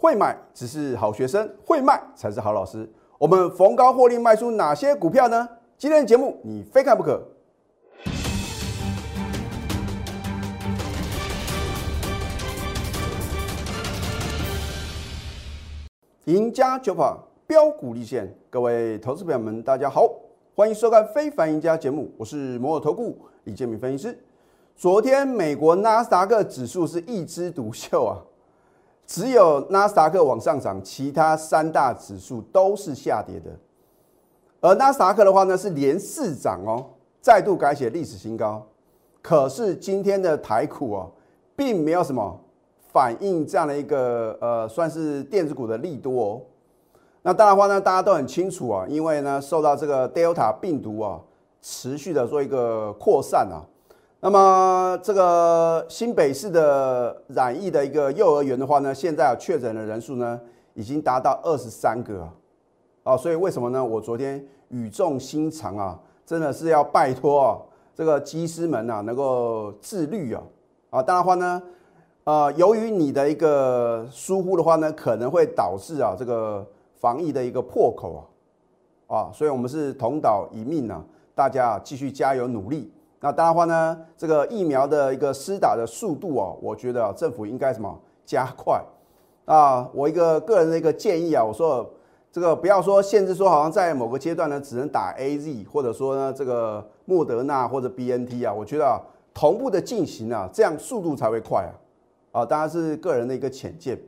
会买只是好学生，会卖才是好老师。我们逢高获利卖出哪些股票呢？今天的节目你非看不可。赢家九法标股立现，各位投资朋友们，大家好，欢迎收看《非凡赢家》节目，我是摩尔投顾李建明分析师。昨天美国纳斯达克指数是一枝独秀啊，只有纳斯达克往上涨，其他三大指数都是下跌的。而纳斯达克的话呢，是连四涨哦，再度改写历史新高。可是今天的台股哦，并没有什么。反映这样的一个呃，算是电子股的利多哦。那当然话呢，大家都很清楚啊，因为呢，受到这个 Delta 病毒啊持续的做一个扩散啊。那么这个新北市的染疫的一个幼儿园的话呢，现在啊确诊的人数呢已经达到二十三个啊。所以为什么呢？我昨天语重心长啊，真的是要拜托啊，这个机师们啊，能够自律啊啊。当然话呢。呃，由于你的一个疏忽的话呢，可能会导致啊这个防疫的一个破口啊，啊，所以我们是同岛一命呢，大家继续加油努力。那当然话呢，这个疫苗的一个施打的速度啊，我觉得政府应该什么加快啊。我一个个人的一个建议啊，我说这个不要说限制说好像在某个阶段呢只能打 A Z，或者说呢这个莫德纳或者 B N T 啊，我觉得同步的进行啊，这样速度才会快啊。啊，当然是个人的一个浅见。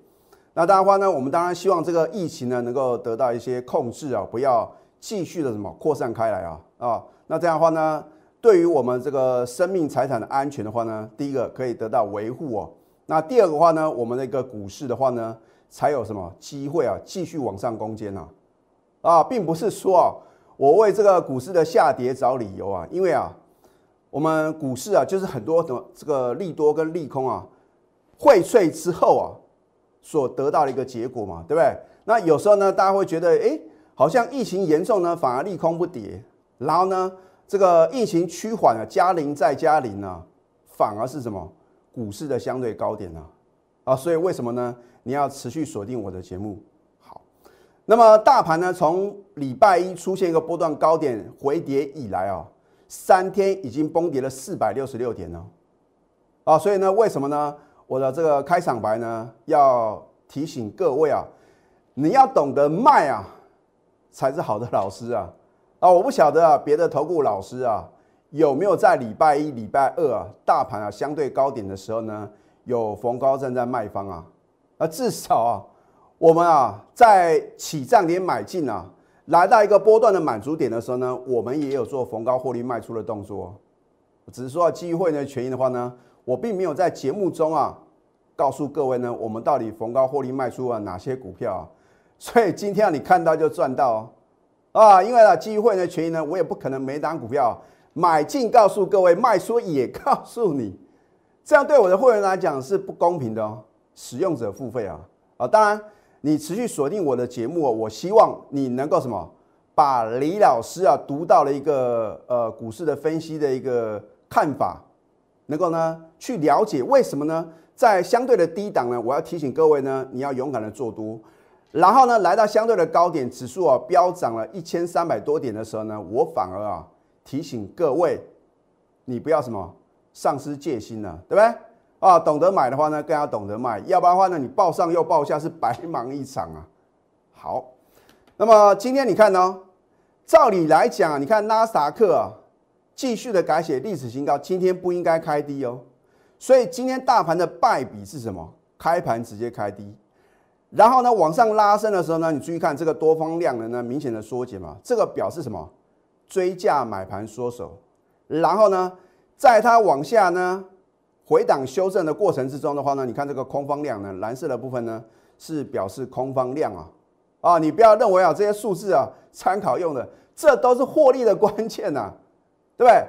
那当然话呢，我们当然希望这个疫情呢能够得到一些控制啊，不要继续的什么扩散开来啊啊。那这样的话呢，对于我们这个生命财产的安全的话呢，第一个可以得到维护哦。那第二个话呢，我们的一个股市的话呢，才有什么机会啊，继续往上攻坚呐啊，并不是说啊，我为这个股市的下跌找理由啊，因为啊，我们股市啊，就是很多的这个利多跟利空啊。荟萃之后啊，所得到的一个结果嘛，对不对？那有时候呢，大家会觉得，哎，好像疫情严重呢，反而利空不跌；然后呢，这个疫情趋缓啊，加零再加零呢，反而是什么？股市的相对高点呢？啊，所以为什么呢？你要持续锁定我的节目。好，那么大盘呢，从礼拜一出现一个波段高点回跌以来啊，三天已经崩跌了四百六十六点了。啊，所以呢，为什么呢？我的这个开场白呢，要提醒各位啊，你要懂得卖啊，才是好的老师啊啊！我不晓得啊，别的投顾老师啊，有没有在礼拜一、礼拜二啊，大盘啊相对高点的时候呢，有逢高站在卖方啊？啊，至少啊，我们啊在起涨点买进啊，来到一个波段的满足点的时候呢，我们也有做逢高获利卖出的动作，只是说基于会员的权益的话呢。我并没有在节目中啊告诉各位呢，我们到底逢高获利卖出啊哪些股票啊？所以今天啊你看到就赚到啊！因为呢基于会员的权益呢，我也不可能每档股票买进告诉各位，卖出也告诉你，这样对我的会员来讲是不公平的哦。使用者付费啊啊！当然你持续锁定我的节目哦，我希望你能够什么，把李老师啊读到了一个呃股市的分析的一个看法。能够呢去了解为什么呢？在相对的低档呢，我要提醒各位呢，你要勇敢的做多。然后呢，来到相对的高点，指数啊飙涨了一千三百多点的时候呢，我反而啊提醒各位，你不要什么丧失戒心了，对不对？啊，懂得买的话呢，更要懂得卖，要不然的话呢，你报上又报下是白忙一场啊。好，那么今天你看呢，照理来讲，你看纳斯克啊。继续的改写历史新高，今天不应该开低哦，所以今天大盘的败笔是什么？开盘直接开低，然后呢往上拉升的时候呢，你注意看这个多方量能呢明显的缩减嘛，这个表示什么？追价买盘缩手，然后呢，在它往下呢回档修正的过程之中的话呢，你看这个空方量呢，蓝色的部分呢是表示空方量啊，啊，你不要认为啊这些数字啊参考用的，这都是获利的关键呐。对不对？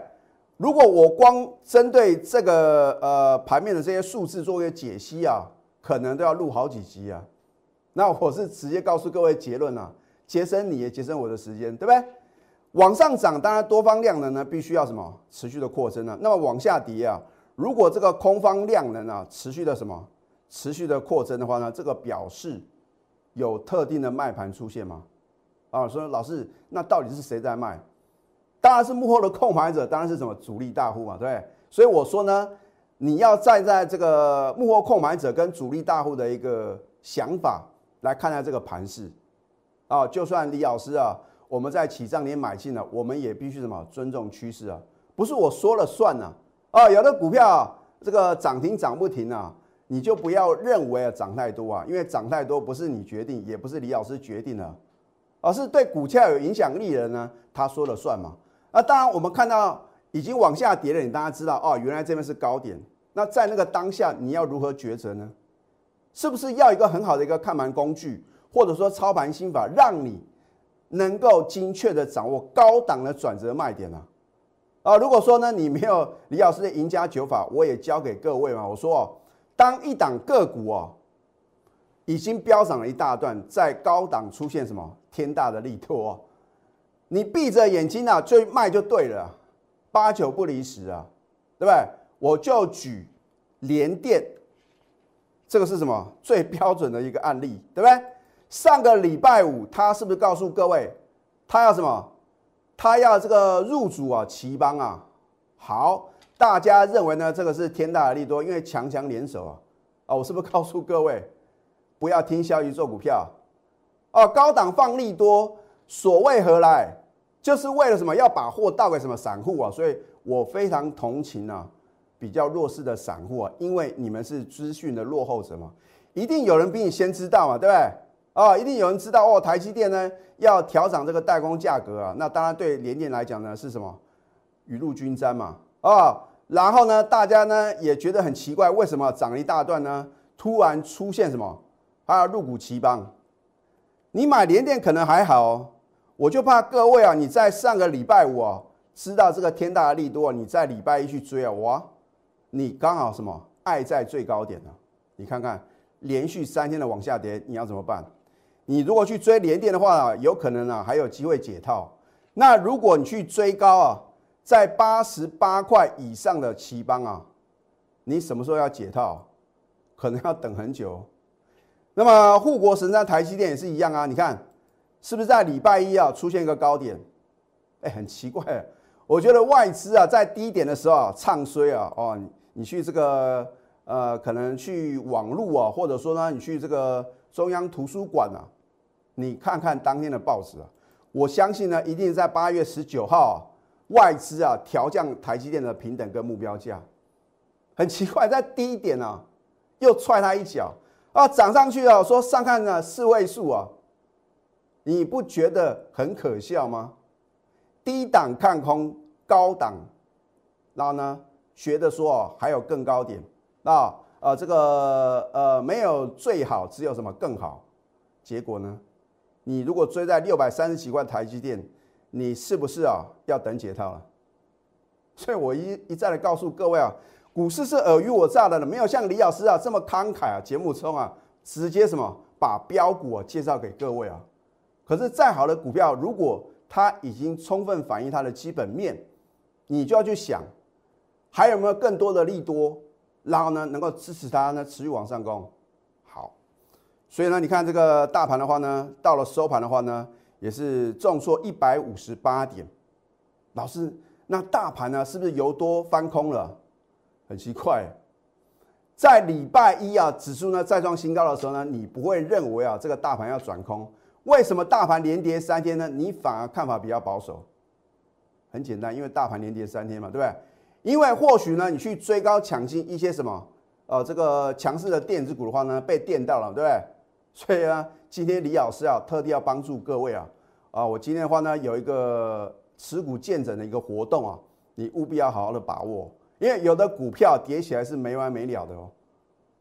如果我光针对这个呃盘面的这些数字做一个解析啊，可能都要录好几集啊。那我是直接告诉各位结论啊，节省你也节省我的时间，对不对？往上涨，当然多方量能呢必须要什么持续的扩增啊。那么往下跌啊，如果这个空方量能啊持续的什么持续的扩增的话呢，这个表示有特定的卖盘出现吗？啊，说老师，那到底是谁在卖？当然是幕后的控盘者，当然是什么主力大户嘛，对不对？所以我说呢，你要站在这个幕后控盘者跟主力大户的一个想法来看待这个盘势啊。就算李老师啊，我们在起涨点买进了，我们也必须什么尊重趋势啊，不是我说了算呐啊。有的股票这个涨停涨不停啊，你就不要认为啊涨太多啊，因为涨太多不是你决定，也不是李老师决定的，而是对股价有影响力的人呢，他说了算嘛。那当然，我们看到已经往下跌了，你大家知道哦，原来这边是高点。那在那个当下，你要如何抉择呢？是不是要一个很好的一个看盘工具，或者说操盘心法，让你能够精确的掌握高档的转折卖点呢？啊，如果说呢，你没有李老师的赢家九法，我也教给各位嘛。我说哦，当一档个股哦已经飙涨了一大段，在高档出现什么天大的利多。你闭着眼睛啊，就卖就对了，八九不离十啊，对不对？我就举联电，这个是什么最标准的一个案例，对不对？上个礼拜五，他是不是告诉各位，他要什么？他要这个入主啊，奇邦啊。好，大家认为呢？这个是天大的利多，因为强强联手啊。啊，我是不是告诉各位，不要听消息做股票？哦，高档放利多，所谓何来？就是为了什么？要把货倒给什么散户啊？所以我非常同情啊，比较弱势的散户啊，因为你们是资讯的落后者嘛，一定有人比你先知道嘛，对不对？啊，一定有人知道哦，台积电呢要调涨这个代工价格啊，那当然对联电来讲呢是什么雨露均沾嘛，啊，然后呢大家呢也觉得很奇怪，为什么涨了一大段呢？突然出现什么？啊，入股奇邦，你买联电可能还好。我就怕各位啊，你在上个礼拜五啊，知道这个天大的利多，你在礼拜一去追啊，哇，你刚好什么爱在最高点呢？你看看连续三天的往下跌，你要怎么办？你如果去追连电的话，有可能啊还有机会解套。那如果你去追高啊，在八十八块以上的奇邦啊，你什么时候要解套？可能要等很久。那么护国神山台积电也是一样啊，你看。是不是在礼拜一啊出现一个高点？哎，很奇怪，我觉得外资啊在低点的时候啊唱衰啊哦，你去这个呃可能去网路啊，或者说呢你去这个中央图书馆啊，你看看当天的报纸啊，我相信呢一定在八月十九号外资啊调降台积电的平等跟目标价，很奇怪，在低点啊又踹他一脚啊涨上去了，说上看呢四位数啊。你不觉得很可笑吗？低档看空，高档，然后呢，学的说哦，还有更高点，那呃这个呃没有最好，只有什么更好？结果呢，你如果追在六百三十几块台积电，你是不是啊要等解套了？所以我一一再的告诉各位啊，股市是尔虞我诈的了，没有像李老师啊这么慷慨啊，节目中啊直接什么把标股啊介绍给各位啊。可是再好的股票，如果它已经充分反映它的基本面，你就要去想，还有没有更多的利多，然后呢能够支持它呢持续往上攻。好，所以呢你看这个大盘的话呢，到了收盘的话呢，也是重挫一百五十八点。老师，那大盘呢是不是由多翻空了？很奇怪，在礼拜一啊指数呢再创新高的时候呢，你不会认为啊这个大盘要转空。为什么大盘连跌三天呢？你反而看法比较保守。很简单，因为大盘连跌三天嘛，对不对？因为或许呢，你去追高抢进一些什么，呃，这个强势的电子股的话呢，被电到了，对不对？所以呢，今天李老师啊，特地要帮助各位啊，啊，我今天的话呢，有一个持股见证的一个活动啊，你务必要好好的把握，因为有的股票跌起来是没完没了的哦，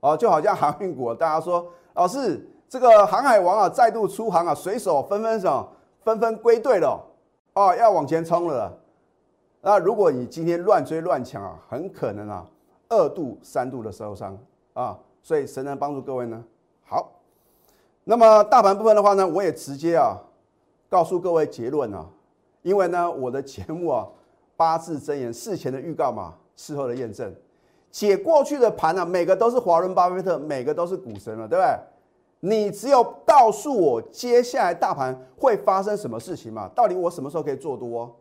哦，就好像航运股，大家说，老师。这个航海王啊，再度出航啊，水手纷纷什么，纷纷归队了，哦，要往前冲了。那如果你今天乱追乱抢啊，很可能啊，二度三度的受伤啊。所以谁能帮助各位呢？好，那么大盘部分的话呢，我也直接啊，告诉各位结论啊，因为呢，我的节目啊，八字真言事前的预告嘛，事后的验证。解过去的盘呢，每个都是华伦巴菲特，每个都是股神了，对不对？你只有告诉我接下来大盘会发生什么事情嘛？到底我什么时候可以做多？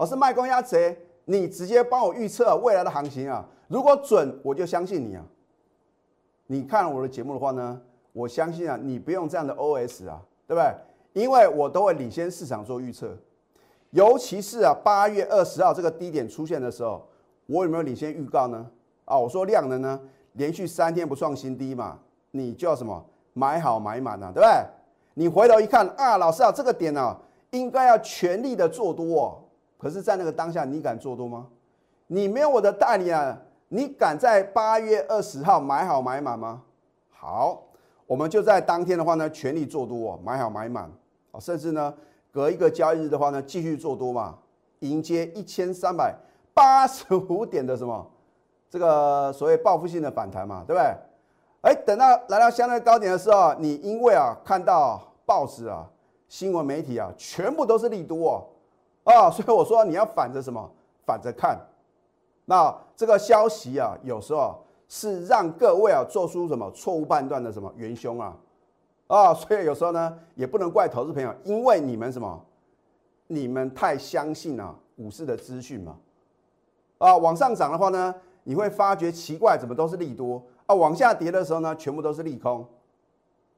而是卖光压贼，你直接帮我预测未来的行情啊！如果准，我就相信你啊！你看我的节目的话呢，我相信啊，你不用这样的 OS 啊，对不对？因为我都会领先市场做预测，尤其是啊八月二十号这个低点出现的时候，我有没有领先预告呢？啊，我说量能呢，连续三天不创新低嘛，你就要什么买好买满啊，对不对？你回头一看啊，老师啊，这个点呢，应该要全力的做多哦。可是，在那个当下，你敢做多吗？你没有我的代理啊。你敢在八月二十号买好买满吗？好，我们就在当天的话呢，全力做多，买好买满啊，甚至呢，隔一个交易日的话呢，继续做多嘛，迎接一千三百八十五点的什么这个所谓报复性的反弹嘛，对不对？哎，等到来到相对高点的时候，你因为啊看到报纸啊、新闻媒体啊，全部都是利多哦，啊 所以我说你要反着什么？反着看。那这个消息啊，有时候是让各位啊做出什么错误判断的什么元凶啊，啊，所以有时候呢也不能怪投资朋友，因为你们什么，你们太相信了股市的资讯嘛，啊，往上涨的话呢，你会发觉奇怪，怎么都是利多。啊，往下跌的时候呢，全部都是利空，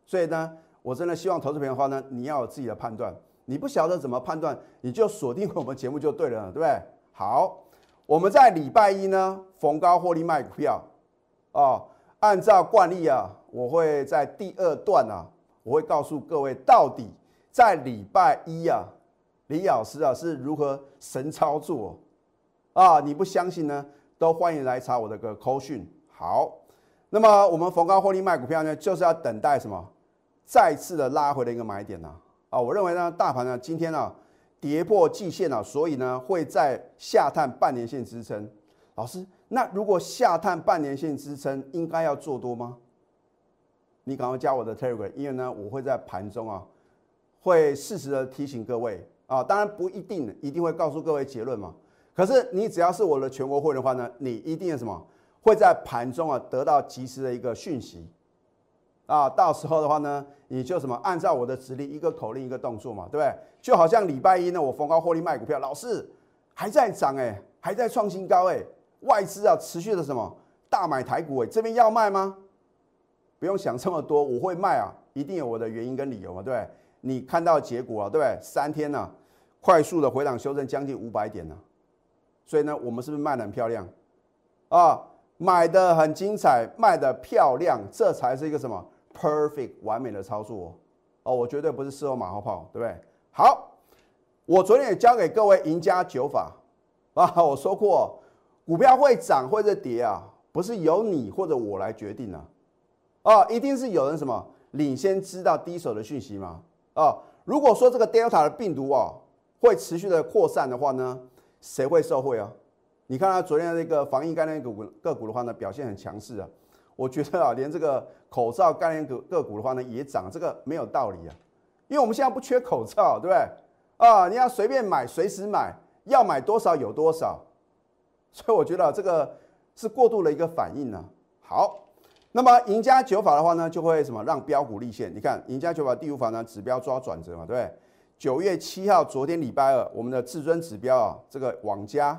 所以呢，我真的希望投资朋友的话呢，你要有自己的判断，你不晓得怎么判断，你就锁定我们节目就对了，对不对？好。我们在礼拜一呢逢高获利卖股票，啊，按照惯例啊，我会在第二段啊，我会告诉各位到底在礼拜一啊，李老师啊是如何神操作啊？你不相信呢，都欢迎来查我的个扣讯。好，那么我们逢高获利卖股票呢，就是要等待什么再次的拉回的一个买点呢？啊，啊我认为呢，大盘呢今天呢。跌破季线了，所以呢会在下探半年线支撑。老师，那如果下探半年线支撑，应该要做多吗？你赶快加我的 Telegram，因为呢我会在盘中啊会适时的提醒各位啊，当然不一定一定会告诉各位结论嘛。可是你只要是我的全国会的话呢，你一定什么会在盘中啊得到及时的一个讯息。啊，到时候的话呢，你就什么按照我的指令，一个口令一个动作嘛，对不对？就好像礼拜一呢，我逢高获利卖股票，老师还在涨哎，还在创新高哎，外资啊持续的什么大买台股哎，这边要卖吗？不用想这么多，我会卖啊，一定有我的原因跟理由嘛，对不对？你看到结果啊，对不对？三天呢，快速的回档修正将近五百点呢，所以呢，我们是不是卖的很漂亮啊？买的很精彩，卖的漂亮，这才是一个什么 perfect 完美的操作哦！我绝对不是事后马后炮，对不对？好，我昨天也教给各位赢家九法啊，我说过，股票会涨或者跌啊，不是由你或者我来决定啊，啊，一定是有人什么领先知道第一手的讯息嘛啊！如果说这个 Delta 的病毒啊会持续的扩散的话呢，谁会受惠啊？你看他昨天那个防疫概念股个股的话呢，表现很强势啊。我觉得啊，连这个口罩概念股个股的话呢，也涨，这个没有道理啊。因为我们现在不缺口罩，对不对？啊，你要随便买，随时买，要买多少有多少。所以我觉得这个是过度的一个反应呢。好，那么赢家九法的话呢，就会什么让标股立现？你看赢家九法第五法呢，指标抓转折嘛，对不对？九月七号，昨天礼拜二，我们的至尊指标啊，这个网加。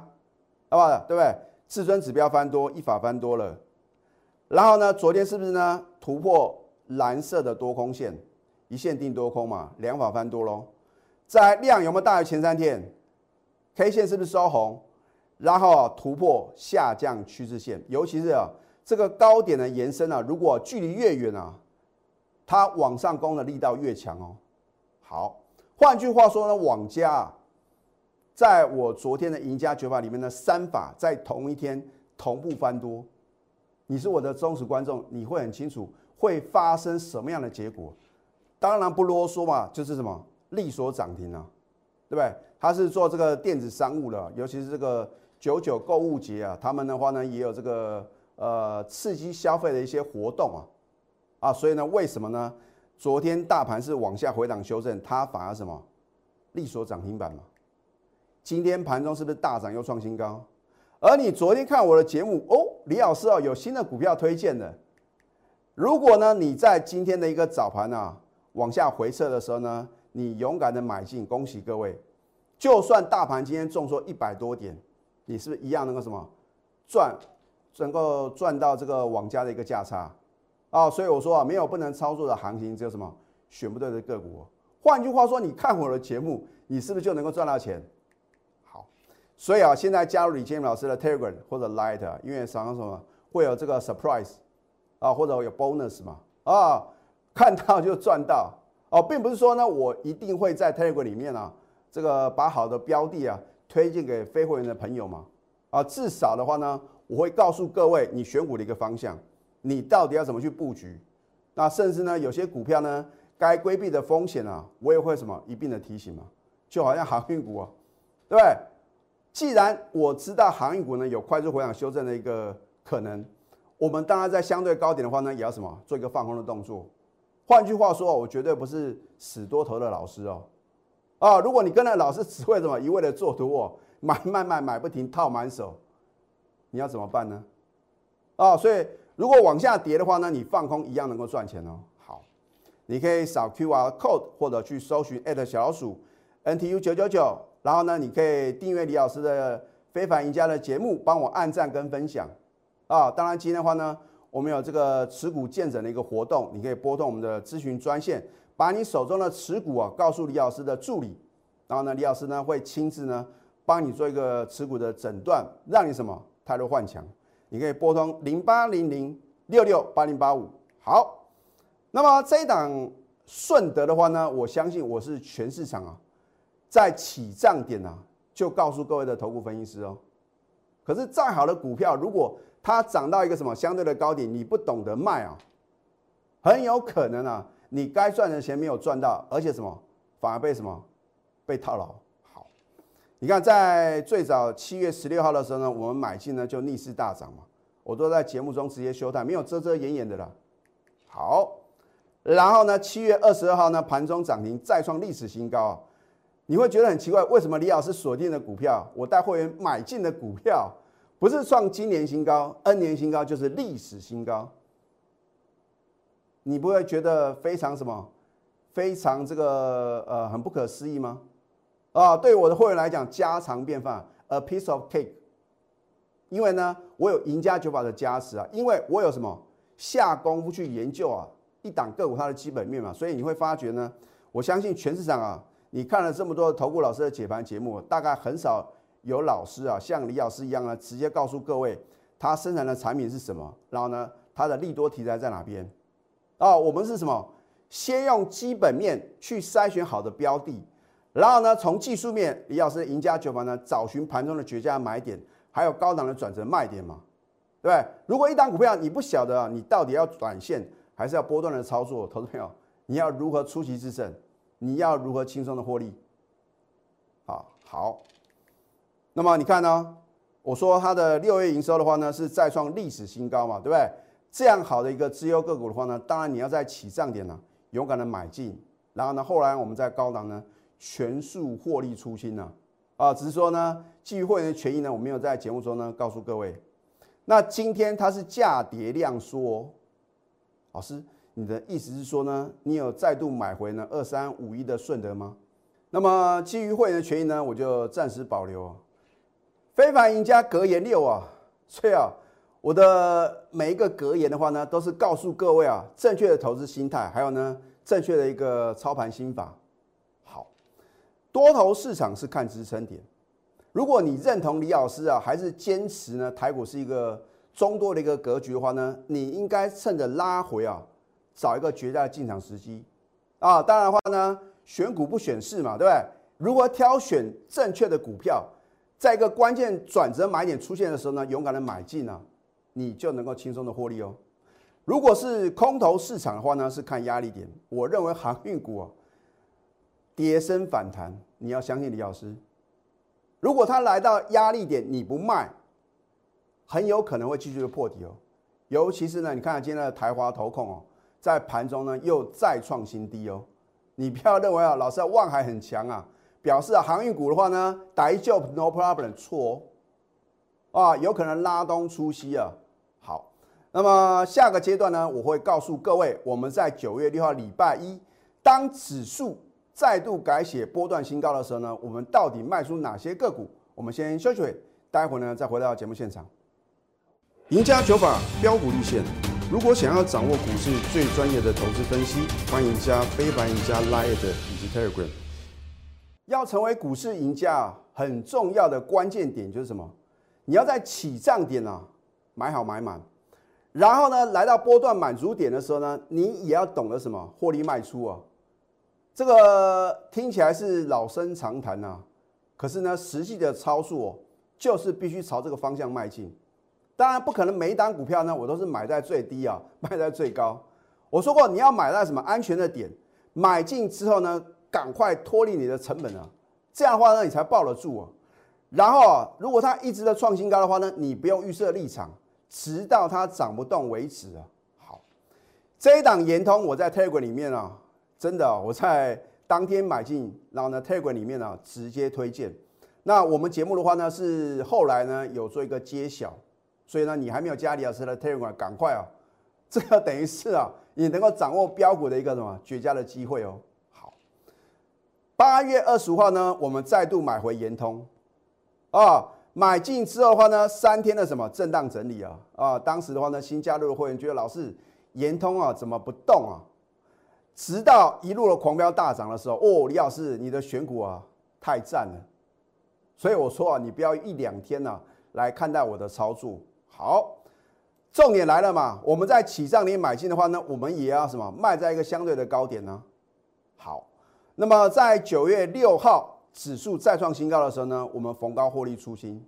好不好？对不对？至尊指标翻多，一法翻多了。然后呢，昨天是不是呢？突破蓝色的多空线，一线定多空嘛，两法翻多喽。在量有没有大于前三天？K 线是不是收红？然后突破下降趋势线，尤其是啊这个高点的延伸啊，如果距离越远啊，它往上攻的力道越强哦。好，换句话说呢，网加。在我昨天的赢家九法里面的三法在同一天同步翻多，你是我的忠实观众，你会很清楚会发生什么样的结果。当然不啰嗦嘛，就是什么利索涨停啊，对不对？他是做这个电子商务的，尤其是这个九九购物节啊，他们的话呢也有这个呃刺激消费的一些活动啊啊，所以呢，为什么呢？昨天大盘是往下回档修正，它反而什么利索涨停板嘛？今天盘中是不是大涨又创新高？而你昨天看我的节目哦，李老师哦有新的股票推荐的。如果呢你在今天的一个早盘啊往下回撤的时候呢，你勇敢的买进，恭喜各位！就算大盘今天重挫一百多点，你是不是一样能够什么赚，能够赚到这个网家的一个价差啊？所以我说啊，没有不能操作的行情，只有什么选不对的个股。换句话说，你看我的节目，你是不是就能够赚到钱？所以啊，现在加入李建明老师的 Telegram 或者 Light，因为常常什么会有这个 surprise 啊，或者有 bonus 嘛啊，看到就赚到哦，并不是说呢，我一定会在 Telegram 里面啊，这个把好的标的啊推荐给非会员的朋友嘛啊，至少的话呢，我会告诉各位你选股的一个方向，你到底要怎么去布局，那甚至呢，有些股票呢。该规避的风险啊，我也会什么一并的提醒嘛，就好像航运股啊，对不对？既然我知道航运股呢有快速回档修正的一个可能，我们当然在相对高点的话呢，也要什么做一个放空的动作。换句话说，我绝对不是死多头的老师哦。啊，如果你跟着老师只会什么一味的做多哦，买买买买不停套满手，你要怎么办呢？啊，所以如果往下跌的话呢，你放空一样能够赚钱哦。好你可以扫 Q R code 或者去搜寻小老鼠 N T U 九九九，然后呢，你可以订阅李老师的非凡赢家的节目，帮我按赞跟分享啊。当然今天的话呢，我们有这个持股见证的一个活动，你可以拨通我们的咨询专线，把你手中的持股啊告诉李老师的助理，然后呢，李老师呢会亲自呢帮你做一个持股的诊断，让你什么泰弱换强。你可以拨通零八零零六六八零八五。好。那么这一档顺德的话呢，我相信我是全市场啊，在起涨点啊，就告诉各位的头部分析师哦。可是再好的股票，如果它涨到一个什么相对的高点，你不懂得卖啊，很有可能啊，你该赚的钱没有赚到，而且什么反而被什么被套牢。好，你看在最早七月十六号的时候呢，我们买进呢就逆势大涨嘛，我都在节目中直接休态，没有遮遮掩掩的了。好。然后呢，七月二十二号呢，盘中涨停再创历史新高啊！你会觉得很奇怪，为什么李老师锁定的股票，我带会员买进的股票，不是创今年新高、N 年新高，就是历史新高？你不会觉得非常什么，非常这个呃很不可思议吗？啊，对我的会员来讲，家常便饭，a piece of cake。因为呢，我有赢家九法的加持啊，因为我有什么下功夫去研究啊。一档个股它的基本面嘛，所以你会发觉呢，我相信全市场啊，你看了这么多投顾老师的解盘节目，大概很少有老师啊像李老师一样呢，直接告诉各位他生产的产品是什么，然后呢，它的利多题材在哪边？哦，我们是什么？先用基本面去筛选好的标的，然后呢，从技术面，李老师赢家酒盘呢，找寻盘中的绝佳买点，还有高档的转折卖点嘛，对不对？如果一档股票你不晓得啊，你到底要短线？还是要波段的操作，投资朋友，你要如何出奇制胜？你要如何轻松的获利？啊，好。那么你看呢？我说它的六月营收的话呢，是再创历史新高嘛，对不对？这样好的一个资优个股的话呢，当然你要在起涨点呢，勇敢的买进，然后呢，后来我们在高档呢，全数获利出清呢，啊，只是说呢，基于会员的权益呢，我没有在节目中呢告诉各位。那今天它是价跌量缩。老师，你的意思是说呢，你有再度买回呢二三五一的顺德吗？那么基于会员的权益呢，我就暂时保留。非凡赢家格言六啊，所以啊，我的每一个格言的话呢，都是告诉各位啊，正确的投资心态，还有呢，正确的一个操盘心法。好，多头市场是看支撑点。如果你认同李老师啊，还是坚持呢，台股是一个。中多的一个格局的话呢，你应该趁着拉回啊，找一个绝佳的进场时机啊。当然的话呢，选股不选市嘛，对不对？如何挑选正确的股票，在一个关键转折买点出现的时候呢，勇敢的买进呢，你就能够轻松的获利哦。如果是空头市场的话呢，是看压力点。我认为航运股啊，跌升反弹，你要相信李老师。如果它来到压力点，你不卖。很有可能会继续的破底哦，尤其是呢，你看今天的台华投控哦，在盘中呢又再创新低哦。你不要认为啊，老师望海很强啊，表示啊航运股的话呢，打一 job no problem 错哦，啊有可能拉东出西啊，好那么下个阶段呢，我会告诉各位，我们在九月六号礼拜一，当指数再度改写波段新高的时候呢，我们到底卖出哪些个股？我们先休息，待会呢再回到节目现场。赢家九法标股立线，如果想要掌握股市最专业的投资分析，欢迎加非凡、赢家 Line 以及 Telegram。要成为股市赢家，很重要的关键点就是什么？你要在起涨点啊买好买满。然后呢，来到波段满足点的时候呢，你也要懂得什么获利卖出啊。这个听起来是老生常谈呐，可是呢，实际的操作哦，就是必须朝这个方向迈进。当然不可能每一单股票呢，我都是买在最低啊，卖在最高。我说过，你要买在什么安全的点，买进之后呢，赶快脱离你的成本啊，这样的话呢，你才抱得住啊。然后啊，如果它一直在创新高的话呢，你不用预设立场。直到它涨不动为止啊！好，这一档延通，我在 Telegram 里面啊，真的我在当天买进，然后呢 Telegram 里面呢直接推荐。那我们节目的话呢，是后来呢有做一个揭晓，所以呢你还没有加李老师的 Telegram，赶快啊！这个等于是啊，你能够掌握标股的一个什么绝佳的机会哦。好，八月二十五号呢，我们再度买回延通啊。买进之后的话呢，三天的什么震荡整理啊啊！当时的话呢，新加入的会员觉得老是延通啊怎么不动啊？直到一路的狂飙大涨的时候，哦，李老师你的选股啊太赞了，所以我说啊，你不要一两天呢来看待我的操作。好，重点来了嘛，我们在起涨点买进的话呢，我们也要什么卖在一个相对的高点呢？好，那么在九月六号。指数再创新高的时候呢，我们逢高获利出清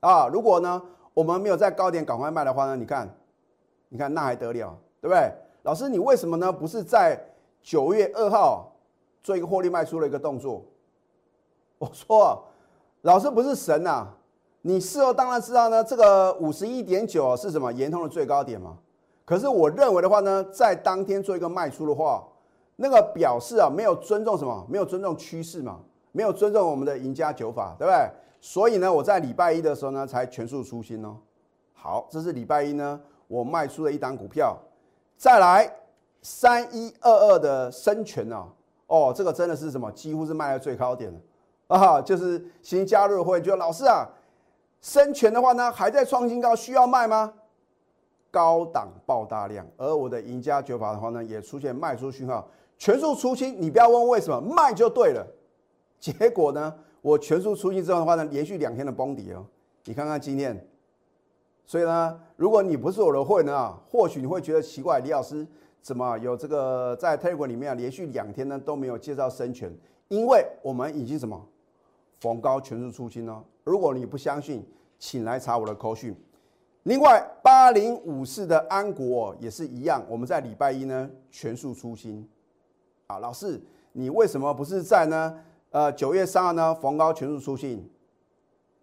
啊！如果呢我们没有在高点赶快卖的话呢，你看，你看那还得了，对不对？老师，你为什么呢？不是在九月二号做一个获利卖出的一个动作？我说，老师不是神呐！你事后当然知道呢，这个五十一点九是什么？延通的最高点嘛。可是我认为的话呢，在当天做一个卖出的话，那个表示啊，没有尊重什么？没有尊重趋势嘛？没有尊重我们的赢家九法，对不对？所以呢，我在礼拜一的时候呢，才全数出清哦。好，这是礼拜一呢，我卖出了一档股票。再来三一二二的深全哦，哦，这个真的是什么？几乎是卖在最高点了啊！就是新加入会，就老师啊，深全的话呢，还在创新高，需要卖吗？高档爆大量，而我的赢家九法的话呢，也出现卖出讯号，全数出清。你不要问为什么，卖就对了。结果呢？我全数出清之后的话呢，连续两天的崩底哦。你看看今天，所以呢，如果你不是我的会员啊，或许你会觉得奇怪，李老师怎么有这个在 Telegram 里面啊，连续两天呢都没有介绍生权？因为我们已经什么逢高全数出清哦。如果你不相信，请来查我的口讯。另外，八零五四的安国也是一样，我们在礼拜一呢全数出清。啊，老师，你为什么不是在呢？呃，九月三号呢，逢高全数出清，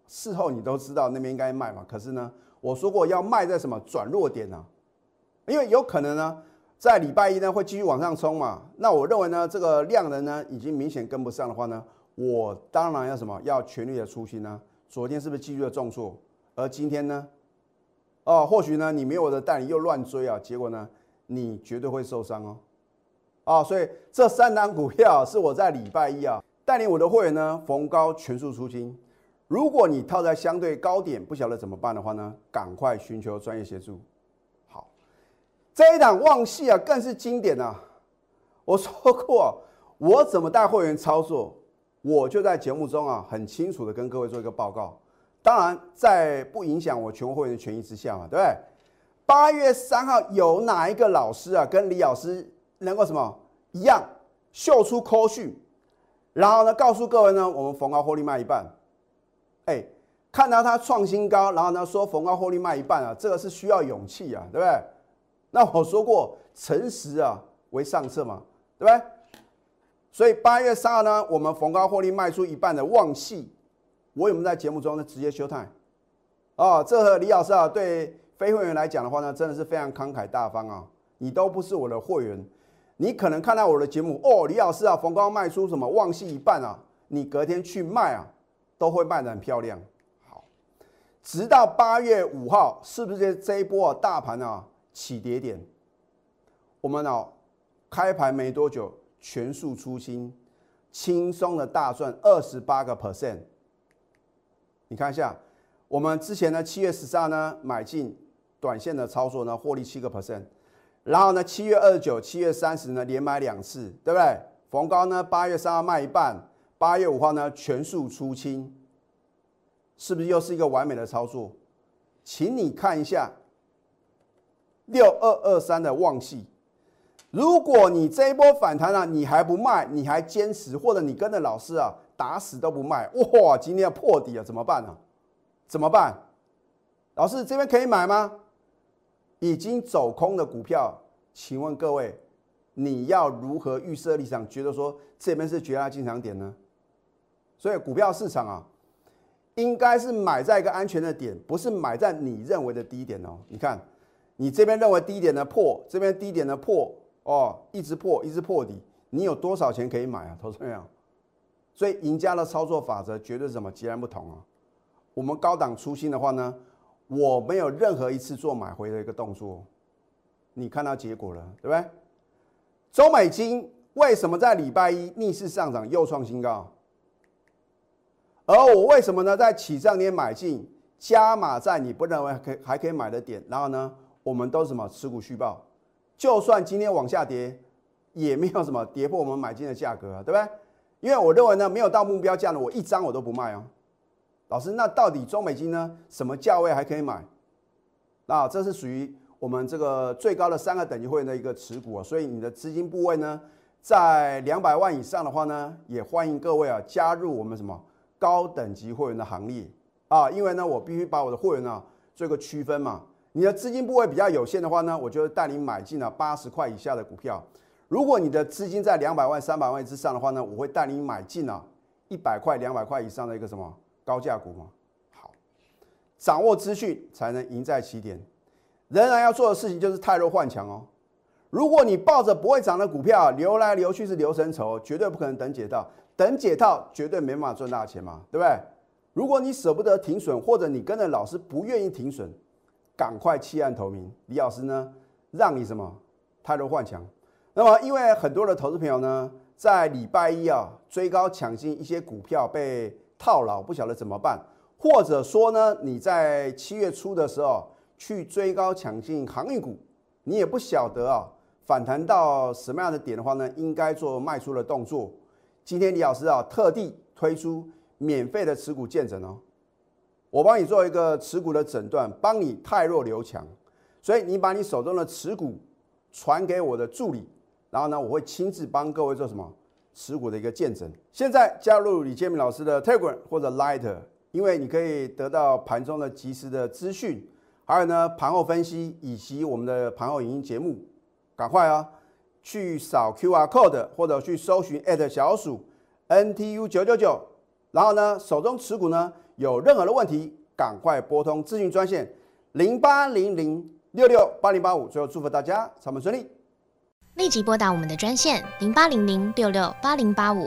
事后你都知道那边应该卖嘛。可是呢，我说过要卖在什么转弱点呢？因为有可能呢，在礼拜一呢会继续往上冲嘛。那我认为呢，这个量能呢已经明显跟不上的话呢，我当然要什么要全力的出清呢。昨天是不是继续的重挫？而今天呢，哦，或许呢你没有我的带领又乱追啊，结果呢你绝对会受伤哦。啊，所以这三档股票是我在礼拜一啊。带领我的会员呢，逢高全数出清。如果你套在相对高点，不晓得怎么办的话呢，赶快寻求专业协助。好，这一档旺系啊，更是经典啊！我说过，我怎么带会员操作，我就在节目中啊，很清楚的跟各位做一个报告。当然，在不影响我全国会员的权益之下嘛，对不对？八月三号有哪一个老师啊，跟李老师能够什么一样，秀出扣讯？然后呢，告诉各位呢，我们逢高获利卖一半，哎，看到它创新高，然后呢说逢高获利卖一半啊，这个是需要勇气啊，对不对？那我说过，诚实啊为上策嘛，对不对？所以八月三号呢，我们逢高获利卖出一半的旺系，我有没有在节目中呢直接休态？哦，这和李老师啊对非会员来讲的话呢，真的是非常慷慨大方啊，你都不是我的会员。你可能看到我的节目哦，李老师啊，逢高卖出什么旺系一半啊，你隔天去卖啊，都会卖的很漂亮。好，直到八月五号，是不是这一波啊大盘啊起跌点，我们哦开盘没多久全数出清，轻松的大赚二十八个 percent。你看一下，我们之前呢七月十三呢买进短线的操作呢获利七个 percent，然后呢七月二十九、七月三十呢连买两次，对不对？逢高呢八月三号卖一半，八月五号呢全数出清，是不是又是一个完美的操作？请你看一下六二二三的旺系，如果你这一波反弹啊，你还不卖，你还坚持，或者你跟着老师啊，打死都不卖，哇，今天要破底了，怎么办呢？怎么办？老师这边可以买吗？已经走空的股票，请问各位，你要如何预设立场，觉得说这边是绝佳进场点呢？所以股票市场啊。应该是买在一个安全的点，不是买在你认为的低点哦。你看，你这边认为低点的破，这边低点的破哦，一直破，一直破底，你有多少钱可以买啊？投资朋友，所以赢家的操作法则绝对是什么？截然不同啊！我们高档出新的话呢，我没有任何一次做买回的一个动作，你看到结果了，对不对？中美金为什么在礼拜一逆势上涨，又创新高？而我为什么呢？在起涨点买进，加码在你不认为可还可以买的点，然后呢，我们都什么持股续报，就算今天往下跌，也没有什么跌破我们买进的价格啊，对不对？因为我认为呢，没有到目标价呢，我一张我都不卖哦。老师，那到底中美金呢？什么价位还可以买？那这是属于我们这个最高的三个等级会员的一个持股啊，所以你的资金部位呢，在两百万以上的话呢，也欢迎各位啊加入我们什么？高等级会员的行列啊，因为呢，我必须把我的会员呢做一个区分嘛。你的资金部位比较有限的话呢，我就带你买进了八十块以下的股票。如果你的资金在两百万、三百万之上的话呢，我会带你买进了一百块、两百块以上的一个什么高价股嘛。好，掌握资讯才能赢在起点。仍然要做的事情就是太弱换强哦。如果你抱着不会涨的股票流来流去是流成仇，绝对不可能等解套。等解套绝对没办法赚大钱嘛，对不对？如果你舍不得停损，或者你跟着老师不愿意停损，赶快弃暗投明。李老师呢，让你什么太弱换强。那么，因为很多的投资朋友呢，在礼拜一啊追高抢进一些股票被套牢，不晓得怎么办，或者说呢，你在七月初的时候去追高抢进航运股，你也不晓得啊反弹到什么样的点的话呢，应该做卖出的动作。今天李老师啊，特地推出免费的持股见证哦，我帮你做一个持股的诊断，帮你太弱留强，所以你把你手中的持股传给我的助理，然后呢，我会亲自帮各位做什么持股的一个见证。现在加入李建明老师的 Telegram 或者 Light，因为你可以得到盘中的及时的资讯，还有呢盘后分析以及我们的盘后影音节目，赶快啊！去扫 Q R code 或者去搜寻小鼠 N T U 九九九，然后呢，手中持股呢有任何的问题，赶快拨通咨询专线零八零零六六八零八五。最后祝福大家上班顺利，立即拨打我们的专线零八零零六六八零八五。